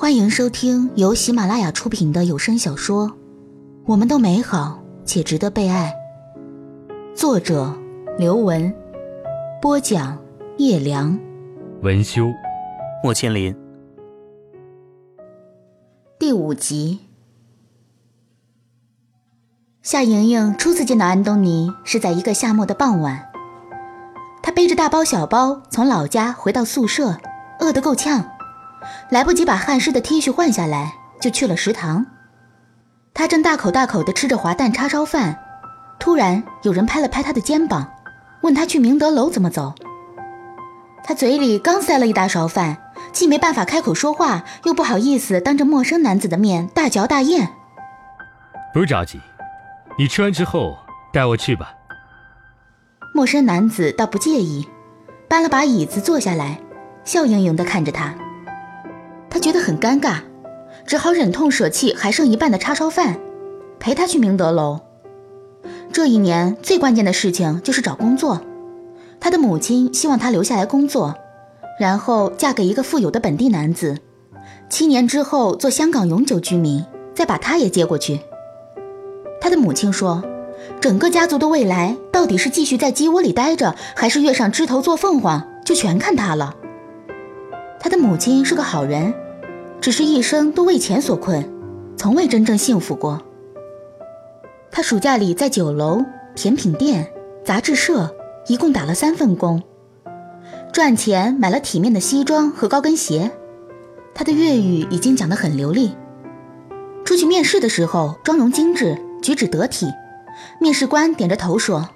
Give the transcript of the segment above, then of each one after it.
欢迎收听由喜马拉雅出品的有声小说《我们都美好且值得被爱》，作者刘文，播讲叶良，文修，莫千林。第五集。夏莹莹初次见到安东尼是在一个夏末的傍晚，她背着大包小包从老家回到宿舍，饿得够呛。来不及把汗湿的 T 恤换下来，就去了食堂。他正大口大口地吃着滑蛋叉烧饭，突然有人拍了拍他的肩膀，问他去明德楼怎么走。他嘴里刚塞了一大勺饭，既没办法开口说话，又不好意思当着陌生男子的面大嚼大咽。不着急，你吃完之后带我去吧。陌生男子倒不介意，搬了把椅子坐下来，笑盈盈地看着他。他觉得很尴尬，只好忍痛舍弃还剩一半的叉烧饭，陪他去明德楼。这一年最关键的事情就是找工作，他的母亲希望他留下来工作，然后嫁给一个富有的本地男子，七年之后做香港永久居民，再把他也接过去。他的母亲说，整个家族的未来到底是继续在鸡窝里待着，还是跃上枝头做凤凰，就全看他了。他的母亲是个好人，只是一生都为钱所困，从未真正幸福过。他暑假里在酒楼、甜品店、杂志社一共打了三份工，赚钱买了体面的西装和高跟鞋。他的粤语已经讲得很流利。出去面试的时候，妆容精致，举止得体。面试官点着头说：“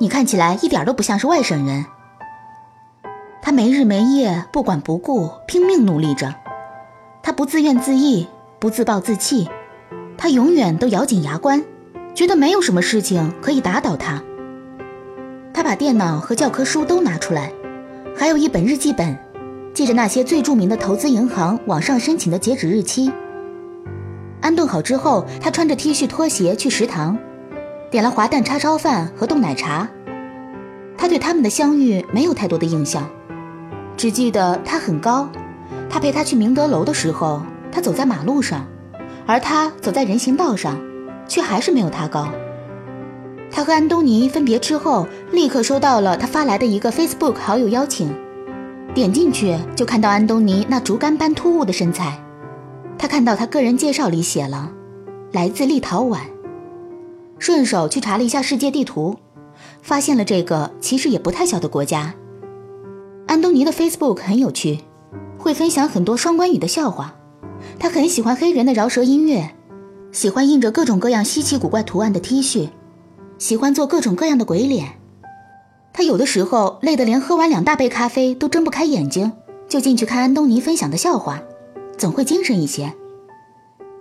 你看起来一点都不像是外省人。”他没日没夜，不管不顾，拼命努力着。他不自怨自艾，不自暴自弃，他永远都咬紧牙关，觉得没有什么事情可以打倒他。他把电脑和教科书都拿出来，还有一本日记本，记着那些最著名的投资银行网上申请的截止日期。安顿好之后，他穿着 T 恤拖鞋去食堂，点了滑蛋叉烧饭和冻奶茶。他对他们的相遇没有太多的印象。只记得他很高，他陪他去明德楼的时候，他走在马路上，而他走在人行道上，却还是没有他高。他和安东尼分别之后，立刻收到了他发来的一个 Facebook 好友邀请，点进去就看到安东尼那竹竿般突兀的身材。他看到他个人介绍里写了来自立陶宛，顺手去查了一下世界地图，发现了这个其实也不太小的国家。安东尼的 Facebook 很有趣，会分享很多双关语的笑话。他很喜欢黑人的饶舌音乐，喜欢印着各种各样稀奇古怪图案的 T 恤，喜欢做各种各样的鬼脸。他有的时候累得连喝完两大杯咖啡都睁不开眼睛，就进去看安东尼分享的笑话，总会精神一些。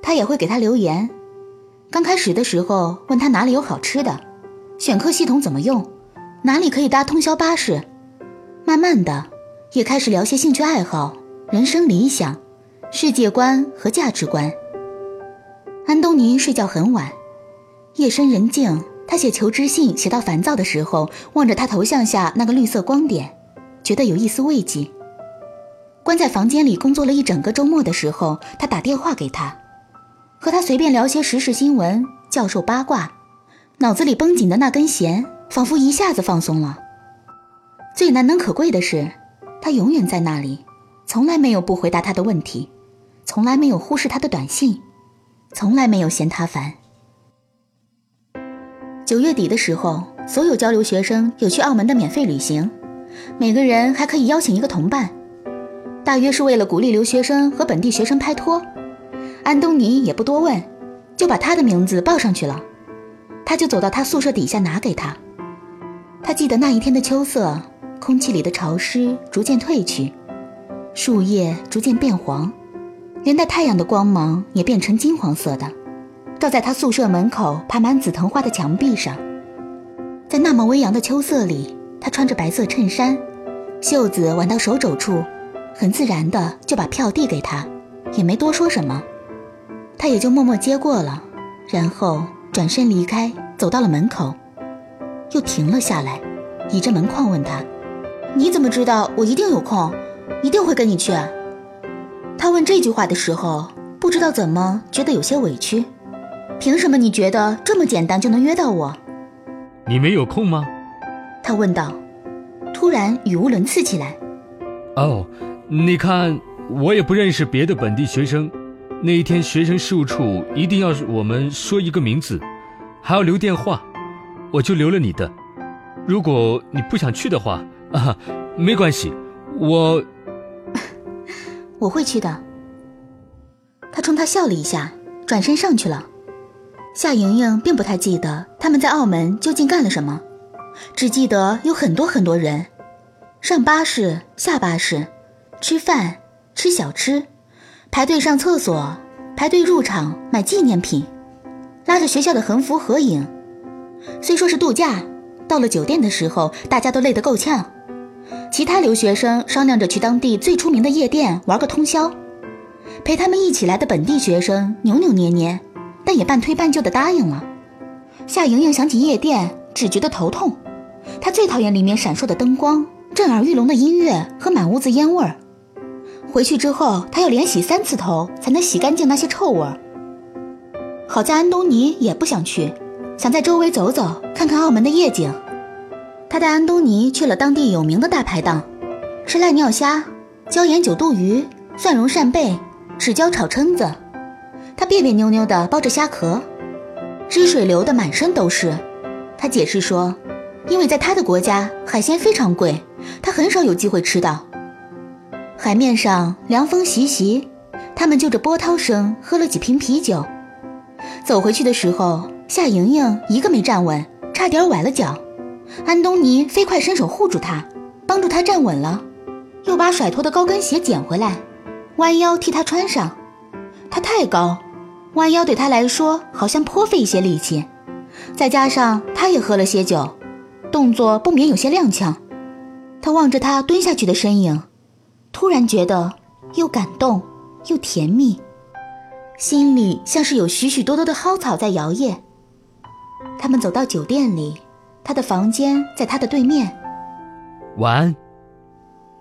他也会给他留言。刚开始的时候问他哪里有好吃的，选课系统怎么用，哪里可以搭通宵巴士。慢慢的，也开始聊些兴趣爱好、人生理想、世界观和价值观。安东尼睡觉很晚，夜深人静，他写求职信写到烦躁的时候，望着他头像下那个绿色光点，觉得有一丝慰藉。关在房间里工作了一整个周末的时候，他打电话给他，和他随便聊些时事新闻、教授八卦，脑子里绷紧的那根弦仿佛一下子放松了。最难能可贵的是，他永远在那里，从来没有不回答他的问题，从来没有忽视他的短信，从来没有嫌他烦。九月底的时候，所有交流学生有去澳门的免费旅行，每个人还可以邀请一个同伴，大约是为了鼓励留学生和本地学生拍拖。安东尼也不多问，就把他的名字报上去了。他就走到他宿舍底下拿给他。他记得那一天的秋色。空气里的潮湿逐渐褪去，树叶逐渐变黄，连带太阳的光芒也变成金黄色的，照在他宿舍门口爬满紫藤花的墙壁上。在那么微扬的秋色里，他穿着白色衬衫，袖子挽到手肘处，很自然的就把票递给他，也没多说什么，他也就默默接过了，然后转身离开，走到了门口，又停了下来，倚着门框问他。你怎么知道我一定有空，一定会跟你去？他问这句话的时候，不知道怎么觉得有些委屈。凭什么你觉得这么简单就能约到我？你没有空吗？他问道，突然语无伦次起来。哦，你看，我也不认识别的本地学生。那一天，学生事务处一定要我们说一个名字，还要留电话，我就留了你的。如果你不想去的话，啊，没关系，我 我会去的。他冲他笑了一下，转身上去了。夏莹莹并不太记得他们在澳门究竟干了什么，只记得有很多很多人，上巴士、下巴士，吃饭、吃小吃。排队上厕所，排队入场买纪念品，拉着学校的横幅合影。虽说是度假，到了酒店的时候，大家都累得够呛。其他留学生商量着去当地最出名的夜店玩个通宵。陪他们一起来的本地学生扭扭捏捏，但也半推半就的答应了。夏莹莹想起夜店，只觉得头痛。她最讨厌里面闪烁的灯光、震耳欲聋的音乐和满屋子烟味儿。回去之后，她要连洗三次头才能洗干净那些臭味儿。好在安东尼也不想去，想在周围走走，看看澳门的夜景。他带安东尼去了当地有名的大排档，吃濑尿虾、椒盐九肚鱼、蒜蓉扇贝、豉椒炒蛏子。他别别扭扭地剥着虾壳，汁水流得满身都是。他解释说，因为在他的国家海鲜非常贵，他很少有机会吃到。海面上凉风习习，他们就着波涛声喝了几瓶啤酒。走回去的时候，夏莹莹一个没站稳，差点崴了脚。安东尼飞快伸手护住他，帮助他站稳了，又把甩脱的高跟鞋捡回来，弯腰替他穿上。他太高，弯腰对他来说好像颇费一些力气，再加上他也喝了些酒，动作不免有些踉跄。他望着他蹲下去的身影。突然觉得又感动又甜蜜，心里像是有许许多多的蒿草在摇曳。他们走到酒店里，他的房间在他的对面。晚安。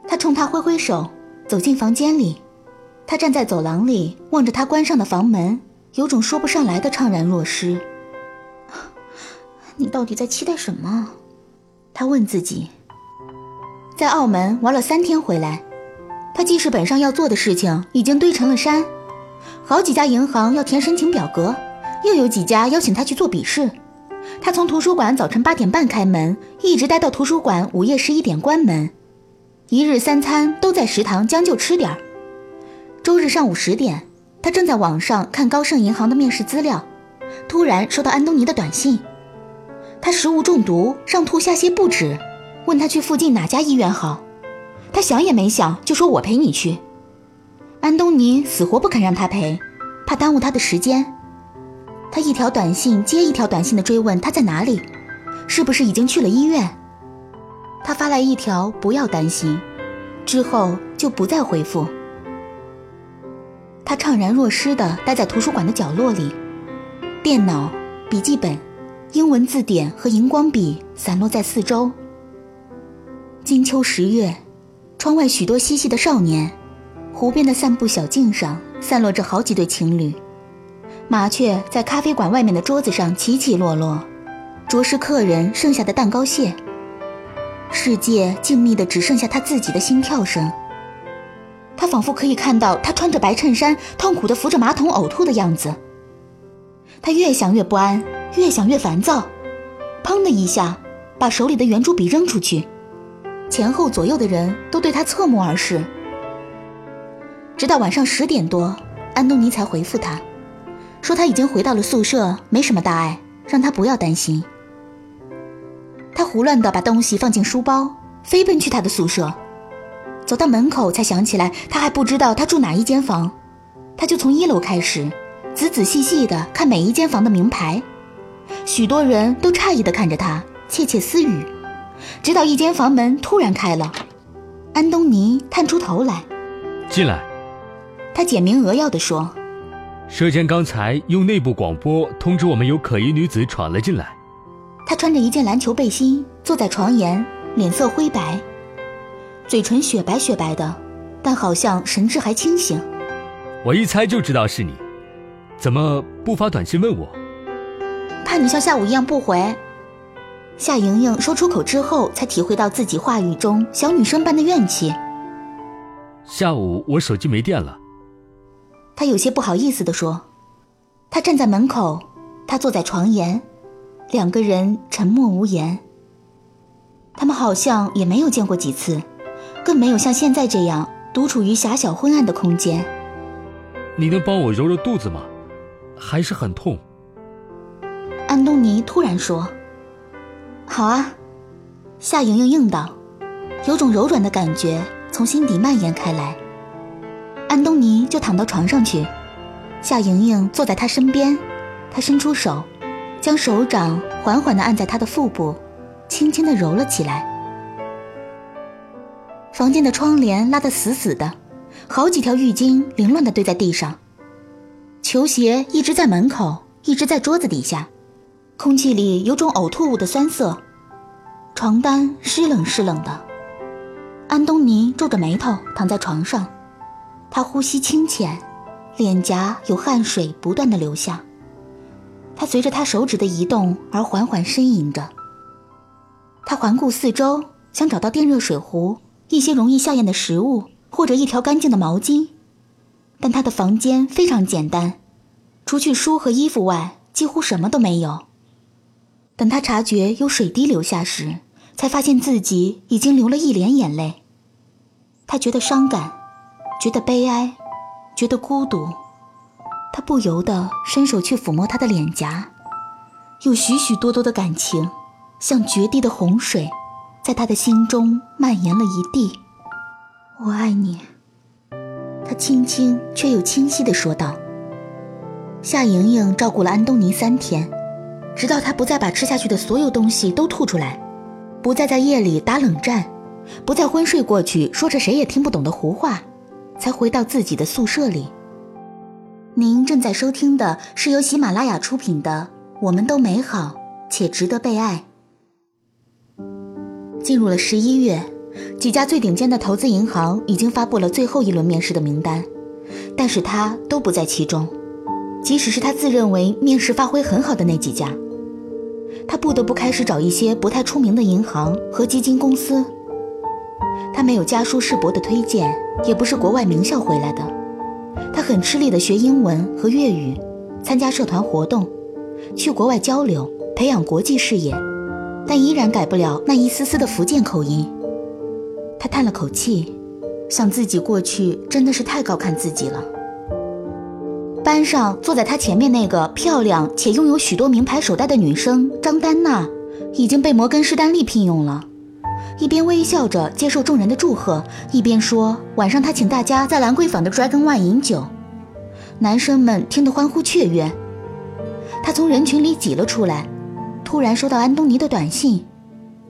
他冲他挥挥手，走进房间里。他站在走廊里，望着他关上的房门，有种说不上来的怅然若失。你到底在期待什么？他问自己。在澳门玩了三天回来。他记事本上要做的事情已经堆成了山，好几家银行要填申请表格，又有几家邀请他去做笔试。他从图书馆早晨八点半开门，一直待到图书馆午夜十一点关门，一日三餐都在食堂将就吃点儿。周日上午十点，他正在网上看高盛银行的面试资料，突然收到安东尼的短信，他食物中毒，上吐下泻不止，问他去附近哪家医院好。他想也没想就说：“我陪你去。”安东尼死活不肯让他陪，怕耽误他的时间。他一条短信接一条短信的追问他在哪里，是不是已经去了医院。他发来一条“不要担心”，之后就不再回复。他怅然若失地待在图书馆的角落里，电脑、笔记本、英文字典和荧光笔散落在四周。金秋十月。窗外许多嬉戏的少年，湖边的散步小径上散落着好几对情侣，麻雀在咖啡馆外面的桌子上起起落落，啄食客人剩下的蛋糕屑。世界静谧的只剩下他自己的心跳声。他仿佛可以看到他穿着白衬衫，痛苦的扶着马桶呕吐的样子。他越想越不安，越想越烦躁，砰的一下，把手里的圆珠笔扔出去。前后左右的人都对他侧目而视，直到晚上十点多，安东尼才回复他，说他已经回到了宿舍，没什么大碍，让他不要担心。他胡乱地把东西放进书包，飞奔去他的宿舍，走到门口才想起来他还不知道他住哪一间房，他就从一楼开始，仔仔细细地看每一间房的名牌，许多人都诧异地看着他，窃窃私语。直到一间房门突然开了，安东尼探出头来，进来。他简明扼要地说：“舍监刚才用内部广播通知我们，有可疑女子闯了进来。她穿着一件篮球背心，坐在床沿，脸色灰白，嘴唇雪白雪白的，但好像神志还清醒。我一猜就知道是你，怎么不发短信问我？怕你像下午一样不回。夏莹莹说出口之后，才体会到自己话语中小女生般的怨气。下午我手机没电了。她有些不好意思地说。他站在门口，他坐在床沿，两个人沉默无言。他们好像也没有见过几次，更没有像现在这样独处于狭小昏暗的空间。你能帮我揉揉肚子吗？还是很痛。安东尼突然说：“好啊。”夏莹莹应道，有种柔软的感觉从心底蔓延开来。安东尼就躺到床上去，夏莹莹坐在他身边，他伸出手，将手掌缓缓地按在他的腹部，轻轻地揉了起来。房间的窗帘拉得死死的，好几条浴巾凌乱地堆在地上，球鞋一直在门口，一直在桌子底下。空气里有种呕吐物的酸涩，床单湿冷湿冷的。安东尼皱着眉头躺在床上，他呼吸清浅，脸颊有汗水不断的流下。他随着他手指的移动而缓缓呻吟着。他环顾四周，想找到电热水壶、一些容易下咽的食物或者一条干净的毛巾，但他的房间非常简单，除去书和衣服外，几乎什么都没有。等他察觉有水滴流下时，才发现自己已经流了一脸眼泪。他觉得伤感，觉得悲哀，觉得孤独。他不由得伸手去抚摸他的脸颊，有许许多多的感情，像决堤的洪水，在他的心中蔓延了一地。我爱你，他轻轻却又清晰地说道。夏莹莹照顾了安东尼三天。直到他不再把吃下去的所有东西都吐出来，不再在夜里打冷战，不再昏睡过去说着谁也听不懂的胡话，才回到自己的宿舍里。您正在收听的是由喜马拉雅出品的《我们都美好且值得被爱》。进入了十一月，几家最顶尖的投资银行已经发布了最后一轮面试的名单，但是他都不在其中，即使是他自认为面试发挥很好的那几家。他不得不开始找一些不太出名的银行和基金公司。他没有家书世伯的推荐，也不是国外名校回来的。他很吃力地学英文和粤语，参加社团活动，去国外交流，培养国际视野，但依然改不了那一丝丝的福建口音。他叹了口气，想自己过去真的是太高看自己了。班上坐在他前面那个漂亮且拥有许多名牌手袋的女生张丹娜，已经被摩根士丹利聘用了。一边微笑着接受众人的祝贺，一边说：“晚上他请大家在兰桂坊的 Dragon One 饮酒。”男生们听得欢呼雀跃。他从人群里挤了出来，突然收到安东尼的短信，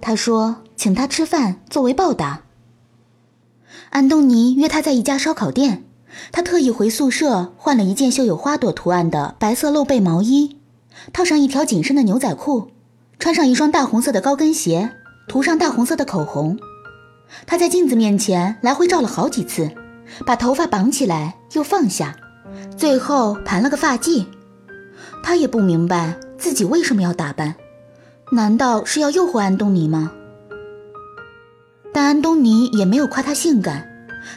他说请他吃饭作为报答。安东尼约他在一家烧烤店。他特意回宿舍换了一件绣有花朵图案的白色露背毛衣，套上一条紧身的牛仔裤，穿上一双大红色的高跟鞋，涂上大红色的口红。他在镜子面前来回照了好几次，把头发绑起来又放下，最后盘了个发髻。他也不明白自己为什么要打扮，难道是要诱惑安东尼吗？但安东尼也没有夸她性感，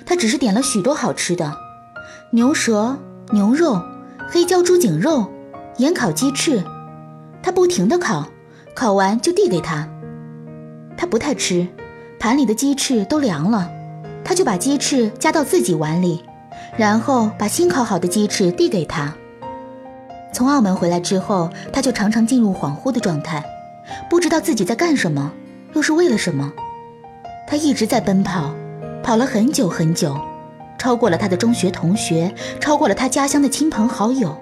他只是点了许多好吃的。牛舌、牛肉、黑椒猪颈肉、盐烤鸡翅，他不停地烤，烤完就递给他。他不太吃，盘里的鸡翅都凉了，他就把鸡翅夹到自己碗里，然后把新烤好的鸡翅递给他。从澳门回来之后，他就常常进入恍惚的状态，不知道自己在干什么，又是为了什么。他一直在奔跑，跑了很久很久。超过了他的中学同学，超过了他家乡的亲朋好友，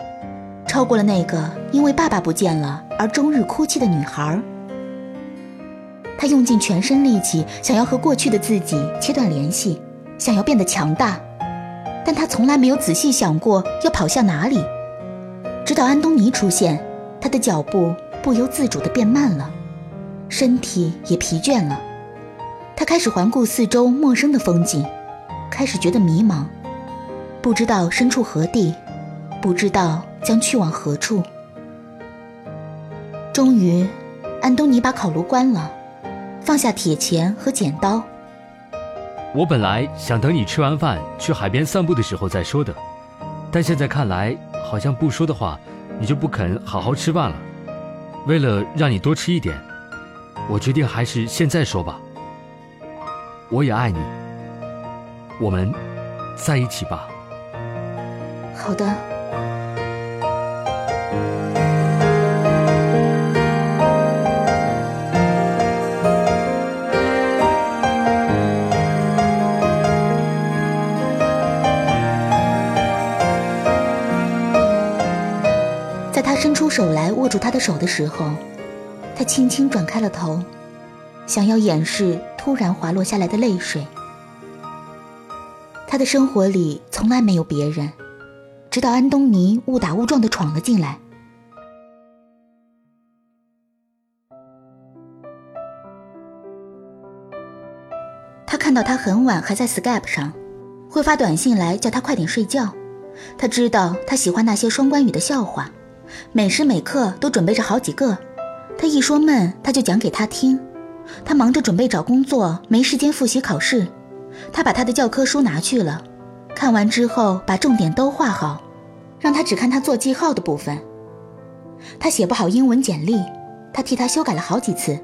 超过了那个因为爸爸不见了而终日哭泣的女孩。他用尽全身力气，想要和过去的自己切断联系，想要变得强大，但他从来没有仔细想过要跑向哪里。直到安东尼出现，他的脚步不由自主地变慢了，身体也疲倦了。他开始环顾四周陌生的风景。开始觉得迷茫，不知道身处何地，不知道将去往何处。终于，安东尼把烤炉关了，放下铁钳和剪刀。我本来想等你吃完饭去海边散步的时候再说的，但现在看来，好像不说的话，你就不肯好好吃饭了。为了让你多吃一点，我决定还是现在说吧。我也爱你，我们在一起吧。好的。出手来握住他的手的时候，他轻轻转开了头，想要掩饰突然滑落下来的泪水。他的生活里从来没有别人，直到安东尼误打误撞的闯了进来。他看到他很晚还在 Skype 上，会发短信来叫他快点睡觉。他知道他喜欢那些双关语的笑话。每时每刻都准备着好几个，他一说闷，他就讲给他听。他忙着准备找工作，没时间复习考试。他把他的教科书拿去了，看完之后把重点都画好，让他只看他做记号的部分。他写不好英文简历，他替他修改了好几次，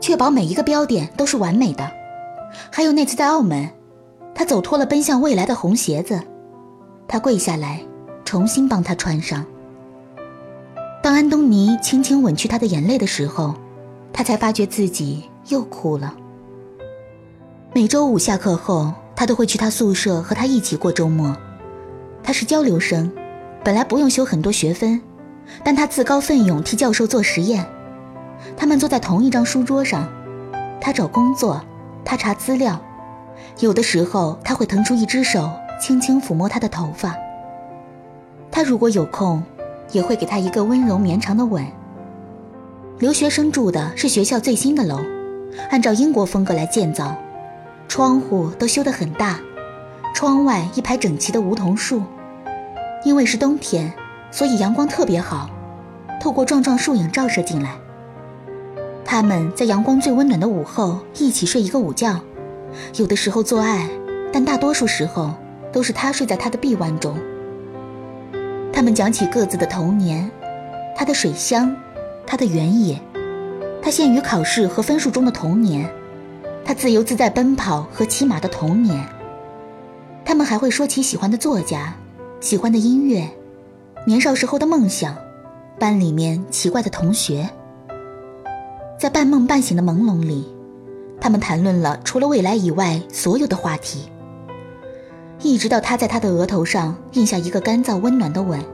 确保每一个标点都是完美的。还有那次在澳门，他走脱了奔向未来的红鞋子，他跪下来，重新帮他穿上。当安东尼轻轻吻去她的眼泪的时候，他才发觉自己又哭了。每周五下课后，他都会去他宿舍和他一起过周末。他是交流生，本来不用修很多学分，但他自告奋勇替教授做实验。他们坐在同一张书桌上，他找工作，他查资料。有的时候，他会腾出一只手，轻轻抚摸他的头发。他如果有空。也会给他一个温柔绵长的吻。留学生住的是学校最新的楼，按照英国风格来建造，窗户都修得很大，窗外一排整齐的梧桐树。因为是冬天，所以阳光特别好，透过壮壮树影照射进来。他们在阳光最温暖的午后一起睡一个午觉，有的时候做爱，但大多数时候都是他睡在他的臂弯中。他们讲起各自的童年，他的水乡，他的原野，他陷于考试和分数中的童年，他自由自在奔跑和骑马的童年。他们还会说起喜欢的作家，喜欢的音乐，年少时候的梦想，班里面奇怪的同学。在半梦半醒的朦胧里，他们谈论了除了未来以外所有的话题。一直到他在他的额头上印下一个干燥温暖的吻。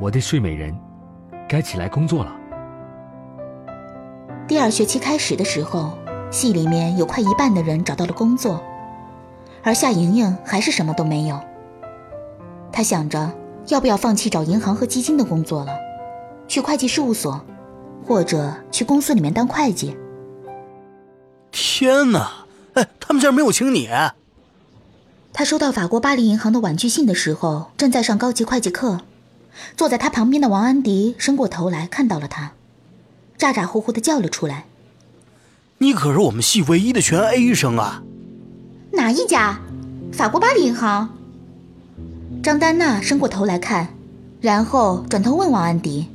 我的睡美人，该起来工作了。第二学期开始的时候，系里面有快一半的人找到了工作，而夏莹莹还是什么都没有。她想着要不要放弃找银行和基金的工作了，去会计事务所，或者去公司里面当会计。天哪！哎，他们竟然没有请你！他收到法国巴黎银行的婉拒信的时候，正在上高级会计课。坐在他旁边的王安迪伸过头来看到了他，咋咋呼呼的叫了出来：“你可是我们系唯一的全 A 生啊！”哪一家？法国巴黎银行。张丹娜伸过头来看，然后转头问王安迪：“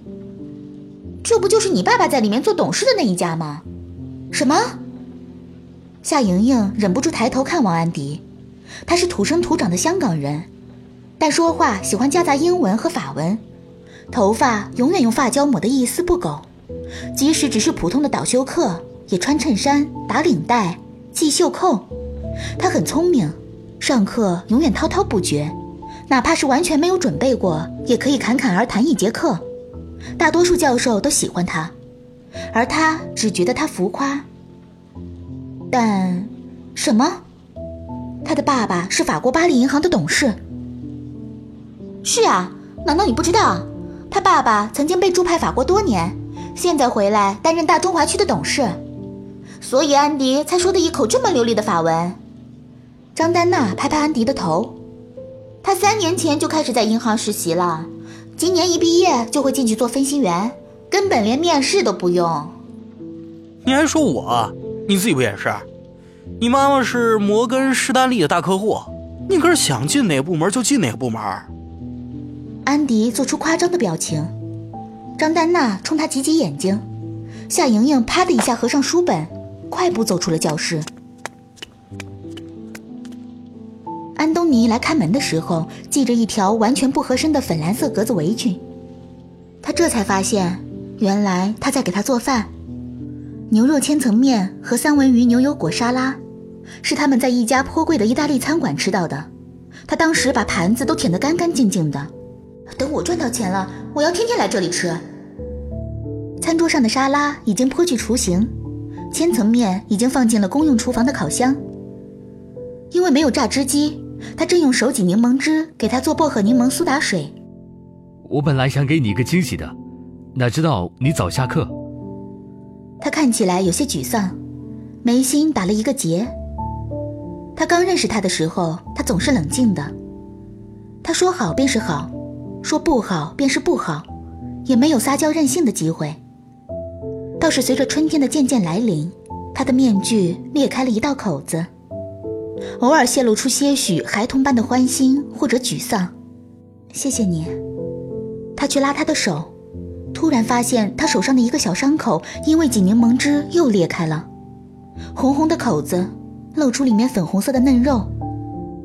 这不就是你爸爸在里面做董事的那一家吗？”什么？夏莹莹忍不住抬头看王安迪。他是土生土长的香港人，但说话喜欢夹杂英文和法文，头发永远用发胶抹得一丝不苟，即使只是普通的导修课，也穿衬衫、打领带、系袖扣。他很聪明，上课永远滔滔不绝，哪怕是完全没有准备过，也可以侃侃而谈一节课。大多数教授都喜欢他，而他只觉得他浮夸。但，什么？他的爸爸是法国巴黎银行的董事。是啊，难道你不知道？他爸爸曾经被驻派法国多年，现在回来担任大中华区的董事，所以安迪才说的一口这么流利的法文。张丹娜拍拍安迪的头，他三年前就开始在银行实习了，今年一毕业就会进去做分析员，根本连面试都不用。你还说我？你自己不也是？你妈妈是摩根士丹利的大客户，你可是想进哪个部门就进哪个部门。安迪做出夸张的表情，张丹娜冲他挤挤眼睛，夏莹莹啪的一下合上书本，快步走出了教室。安东尼来开门的时候，系着一条完全不合身的粉蓝色格子围裙。他这才发现，原来他在给他做饭。牛肉千层面和三文鱼牛油果沙拉，是他们在一家颇贵的意大利餐馆吃到的。他当时把盘子都舔得干干净净的。等我赚到钱了，我要天天来这里吃。餐桌上的沙拉已经颇具雏形，千层面已经放进了公用厨房的烤箱。因为没有榨汁机。他正用手挤柠檬汁给他做薄荷柠檬苏打水。我本来想给你一个惊喜的，哪知道你早下课。他看起来有些沮丧，眉心打了一个结。他刚认识他的时候，他总是冷静的。他说好便是好，说不好便是不好，也没有撒娇任性的机会。倒是随着春天的渐渐来临，他的面具裂开了一道口子。偶尔泄露出些许孩童般的欢欣或者沮丧。谢谢你。他去拉他的手，突然发现他手上的一个小伤口因为挤柠檬汁又裂开了，红红的口子露出里面粉红色的嫩肉。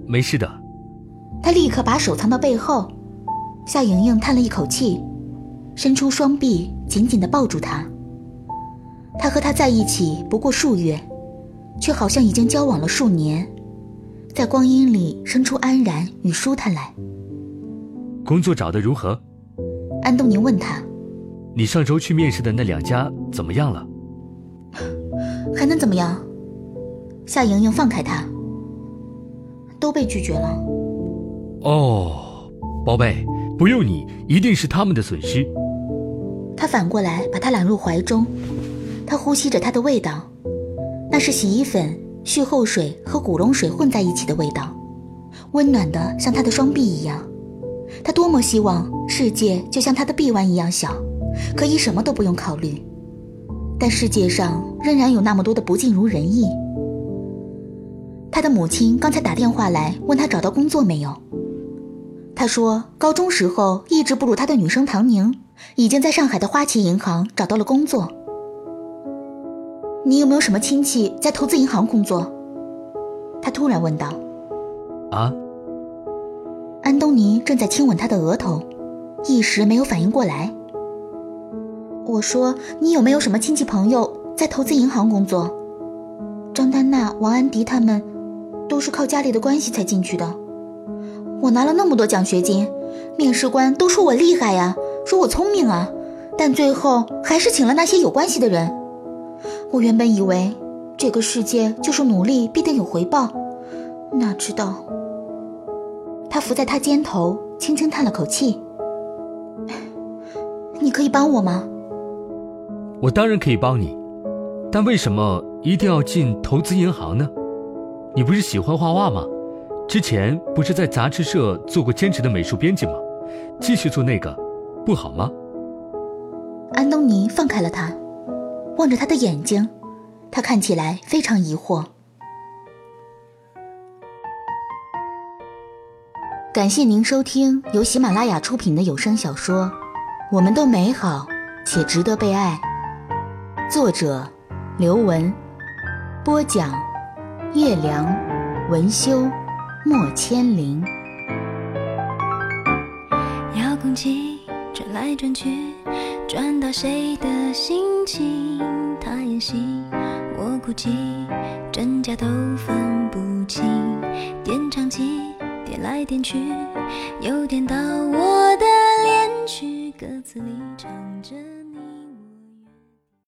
没事的。他立刻把手藏到背后。夏莹莹叹了一口气，伸出双臂紧紧地抱住他。他和他在一起不过数月，却好像已经交往了数年。在光阴里生出安然与舒坦来。工作找得如何？安东尼问他。你上周去面试的那两家怎么样了？还能怎么样？夏莹莹放开他。都被拒绝了。哦，宝贝，不用你，一定是他们的损失。他反过来把她揽入怀中，他呼吸着她的味道，那是洗衣粉。蓄后水和古龙水混在一起的味道，温暖的像他的双臂一样。他多么希望世界就像他的臂弯一样小，可以什么都不用考虑。但世界上仍然有那么多的不尽如人意。他的母亲刚才打电话来问他找到工作没有。他说高中时候一直不如他的女生唐宁，已经在上海的花旗银行找到了工作。你有没有什么亲戚在投资银行工作？他突然问道。啊？安东尼正在亲吻他的额头，一时没有反应过来。我说，你有没有什么亲戚朋友在投资银行工作？张丹娜、王安迪他们都是靠家里的关系才进去的。我拿了那么多奖学金，面试官都说我厉害呀，说我聪明啊，但最后还是请了那些有关系的人。我原本以为，这个世界就是努力必定有回报，哪知道。他伏在他肩头，轻轻叹了口气。你可以帮我吗？我当然可以帮你，但为什么一定要进投资银行呢？你不是喜欢画画吗？之前不是在杂志社做过兼职的美术编辑吗？继续做那个，不好吗？安东尼放开了他。望着他的眼睛，他看起来非常疑惑。感谢您收听由喜马拉雅出品的有声小说《我们都美好且值得被爱》，作者刘文，播讲叶良，文修莫千灵。遥控器转来转去。转到谁的心情？他演戏，我哭泣，真假都分不清。点唱机点来点去，又点到我的恋曲，歌词里唱着。